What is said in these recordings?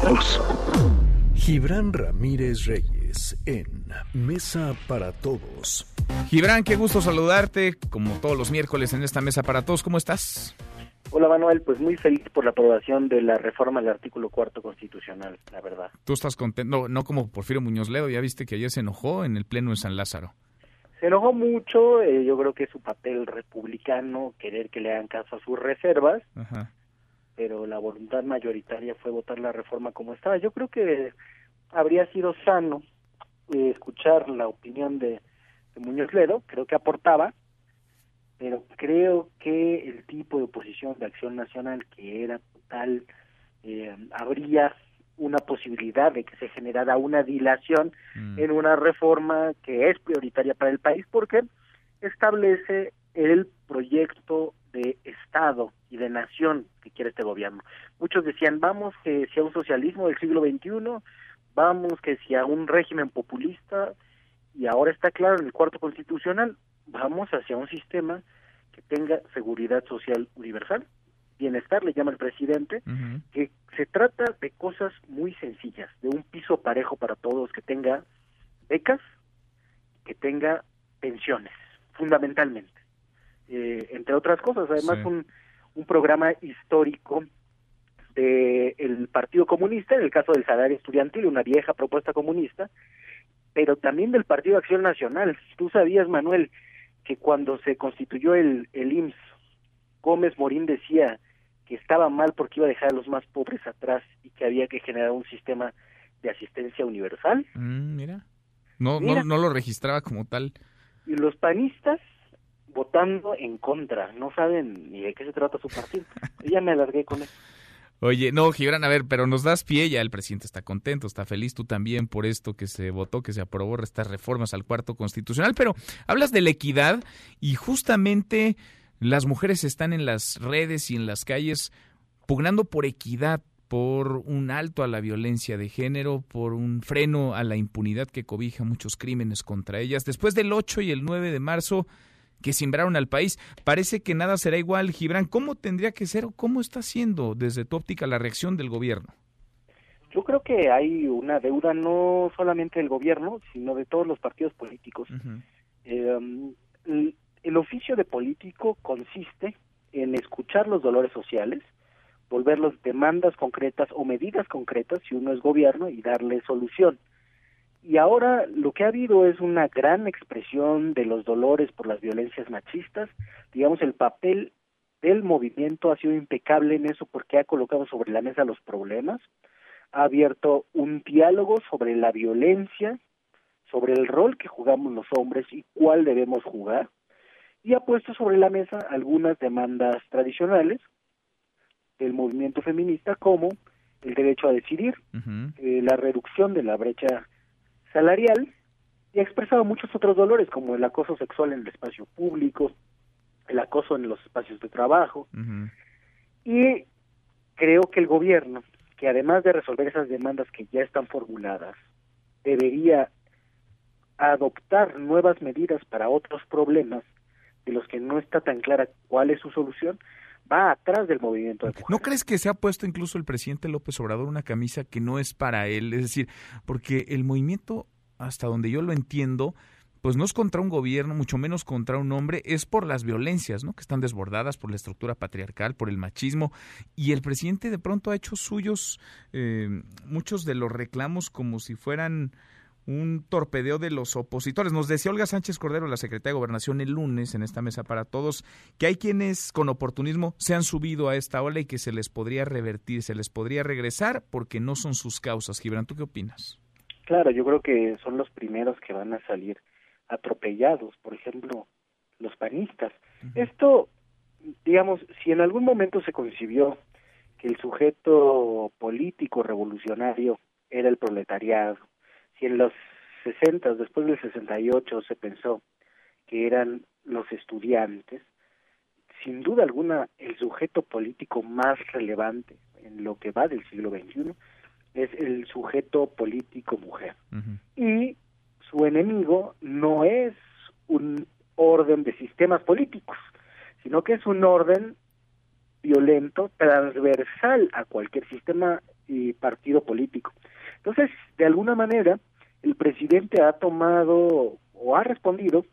todos. Gibran Ramírez Reyes en Mesa para Todos. Gibran, qué gusto saludarte, como todos los miércoles en esta Mesa para Todos. ¿Cómo estás? Hola Manuel, pues muy feliz por la aprobación de la reforma del artículo cuarto constitucional, la verdad. ¿Tú estás contento? No, no como Porfirio Muñoz Ledo, ya viste que ayer se enojó en el Pleno de San Lázaro. Se enojó mucho, eh, yo creo que es su papel republicano querer que le hagan caso a sus reservas, Ajá. Pero la voluntad mayoritaria fue votar la reforma como estaba. Yo creo que habría sido sano eh, escuchar la opinión de, de Muñoz Ledo, creo que aportaba, pero creo que el tipo de oposición de Acción Nacional que era total, eh, habría una posibilidad de que se generara una dilación Mm. en una reforma que es prioritaria para el país porque establece el proyecto de Estado y de nación que quiere este gobierno. Muchos decían, vamos que si a un socialismo del siglo XXI, vamos que si a un régimen populista, y ahora está claro en el cuarto constitucional, vamos hacia un sistema que tenga seguridad social universal, bienestar, le llama el presidente, que se trata de cosas muy sencillas, de un piso parejo para todos, que tenga becas, que tenga pensiones, fundamentalmente. Eh, entre otras cosas, además Sí. un, un programa histórico del Partido Comunista, en el caso del salario estudiantil, una vieja propuesta comunista, pero también del Partido Acción Nacional. Tú sabías, Manuel, que cuando se constituyó el, el IMSS, Gómez Morín decía que estaba mal porque iba a dejar a los más pobres atrás y que había que generar un sistema de asistencia universal. Mm, mira. No, Mira. no, no lo registraba como tal. Y los panistas votando en contra, no saben ni de qué se trata su partido. Y ya me alargué con eso. Oye, no, Gibran, a ver, pero nos das pie, ya el presidente está contento, está feliz, tú también por esto que se votó, que se aprobó estas reformas al cuarto constitucional, pero hablas de la equidad y justamente las mujeres están en las redes y en las calles pugnando por equidad, por un alto a la violencia de género, por un freno a la impunidad que cobija muchos crímenes contra ellas. Después del 8 y el 9 de marzo que simbraron al país, parece que nada será igual. Gibran, ¿cómo tendría que ser o cómo está siendo desde tu óptica la reacción del gobierno? Yo creo que hay una deuda no solamente del gobierno, sino de todos los partidos políticos. Eh, el, el oficio de político consiste en escuchar los dolores sociales, volverlos demandas concretas o medidas concretas si uno es gobierno y darle solución. Y ahora lo que ha habido es una gran expresión de los dolores por las violencias machistas. Digamos, el papel del movimiento ha sido impecable en eso porque ha colocado sobre la mesa los problemas, ha abierto un diálogo sobre la violencia, sobre el rol que jugamos los hombres y cuál debemos jugar, y ha puesto sobre la mesa algunas demandas tradicionales del movimiento feminista como el derecho a decidir, eh, la reducción de la brecha salarial y ha expresado muchos otros dolores como el acoso sexual en el espacio público, el acoso en los espacios de trabajo. Y creo que el gobierno, que además de resolver esas demandas que ya están formuladas, debería adoptar nuevas medidas para otros problemas de los que no está tan clara cuál es su solución, va atrás del movimiento de ¿No mujeres. crees que se ha puesto incluso el presidente López Obrador una camisa que no es para él? Es decir, porque el movimiento, hasta donde yo lo entiendo, pues no es contra un gobierno, mucho menos contra un hombre, es por las violencias, ¿no? Que están desbordadas por la estructura patriarcal, por el machismo. Y el presidente de pronto ha hecho suyos eh, muchos de los reclamos como si fueran un torpedeo de los opositores. Nos decía Olga Sánchez Cordero, la secretaria de Gobernación, el lunes en esta mesa para todos, que hay quienes con oportunismo se han subido a esta ola y que se les podría revertir, se les podría regresar porque no son sus causas. Gibran, ¿tú qué opinas? Claro, yo creo que son los primeros que van a salir atropellados, por ejemplo, los panistas. Esto, digamos, si en algún momento se concibió que el sujeto político revolucionario era el proletariado, si en los 60, después del 68, se pensó que eran los estudiantes, sin duda alguna el sujeto político más relevante en lo que va del siglo XXI es el sujeto político mujer. Y su enemigo no es un orden de sistemas políticos, sino que es un orden violento, transversal a cualquier sistema eh, partido político. Entonces, de alguna manera, el presidente ha tomado o ha respondido,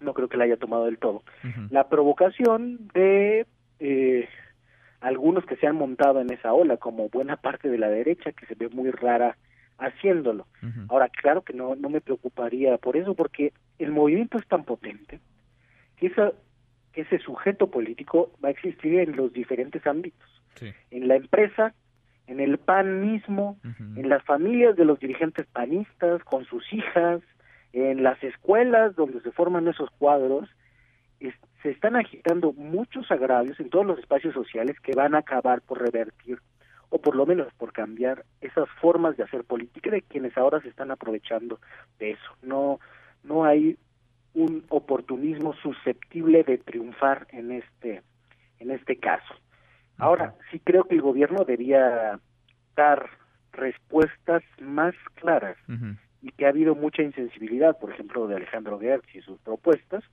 no creo que la haya tomado del todo, la provocación de eh, algunos que se han montado en esa ola, como buena parte de la derecha, que se ve muy rara haciéndolo. Ahora, claro que no, no me preocuparía por eso, porque el movimiento es tan potente que, que ese sujeto político va a existir en los diferentes ámbitos. En la empresa, en el PAN mismo, en las familias de los dirigentes panistas, con sus hijas, en las escuelas donde se forman esos cuadros, se están agitando muchos agravios en todos los espacios sociales que van a acabar por revertir o por lo menos por cambiar esas formas de hacer política de quienes ahora se están aprovechando de eso. No, no hay un oportunismo susceptible de triunfar en este, en este caso. Ahora, sí creo que el gobierno debía dar respuestas más claras y que ha habido mucha insensibilidad, por ejemplo, de Alejandro Gertz y sus propuestas.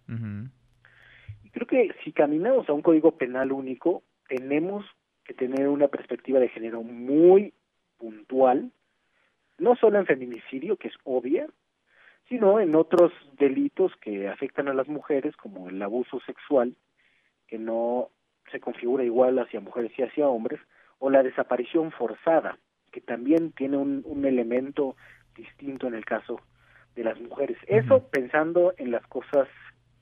Y creo que si caminamos a un código penal único, tenemos que tener una perspectiva de género muy puntual, no solo en feminicidio, que es obvia, sino en otros delitos que afectan a las mujeres, como el abuso sexual, que no se configura igual hacia mujeres y hacia hombres, o la desaparición forzada, que también tiene un, un elemento distinto en el caso de las mujeres. Eso pensando en las cosas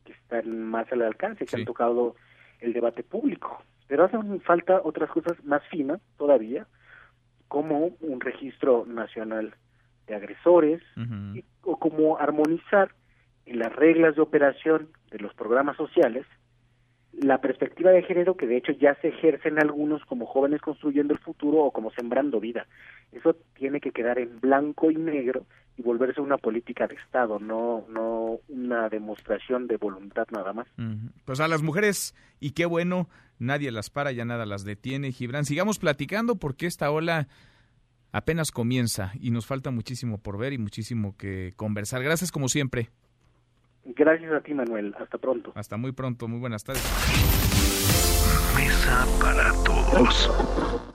que están más al alcance, que han tocado el debate público. Pero hacen falta otras cosas más finas todavía, como un registro nacional de agresores o como armonizar en las reglas de operación de los programas sociales la perspectiva de género que de hecho ya se ejerce en algunos como jóvenes construyendo el futuro o como sembrando vida. Eso tiene que quedar en blanco y negro y volverse una política de Estado, no, no una demostración de voluntad nada más. Pues a las mujeres, y qué bueno, nadie las para, ya nada las detiene. Gibran, sigamos platicando porque esta ola apenas comienza y nos falta muchísimo por ver y muchísimo que conversar. Gracias como siempre. Gracias a ti, Manuel. Hasta pronto. Hasta muy pronto. Muy buenas tardes. Mesa para todos.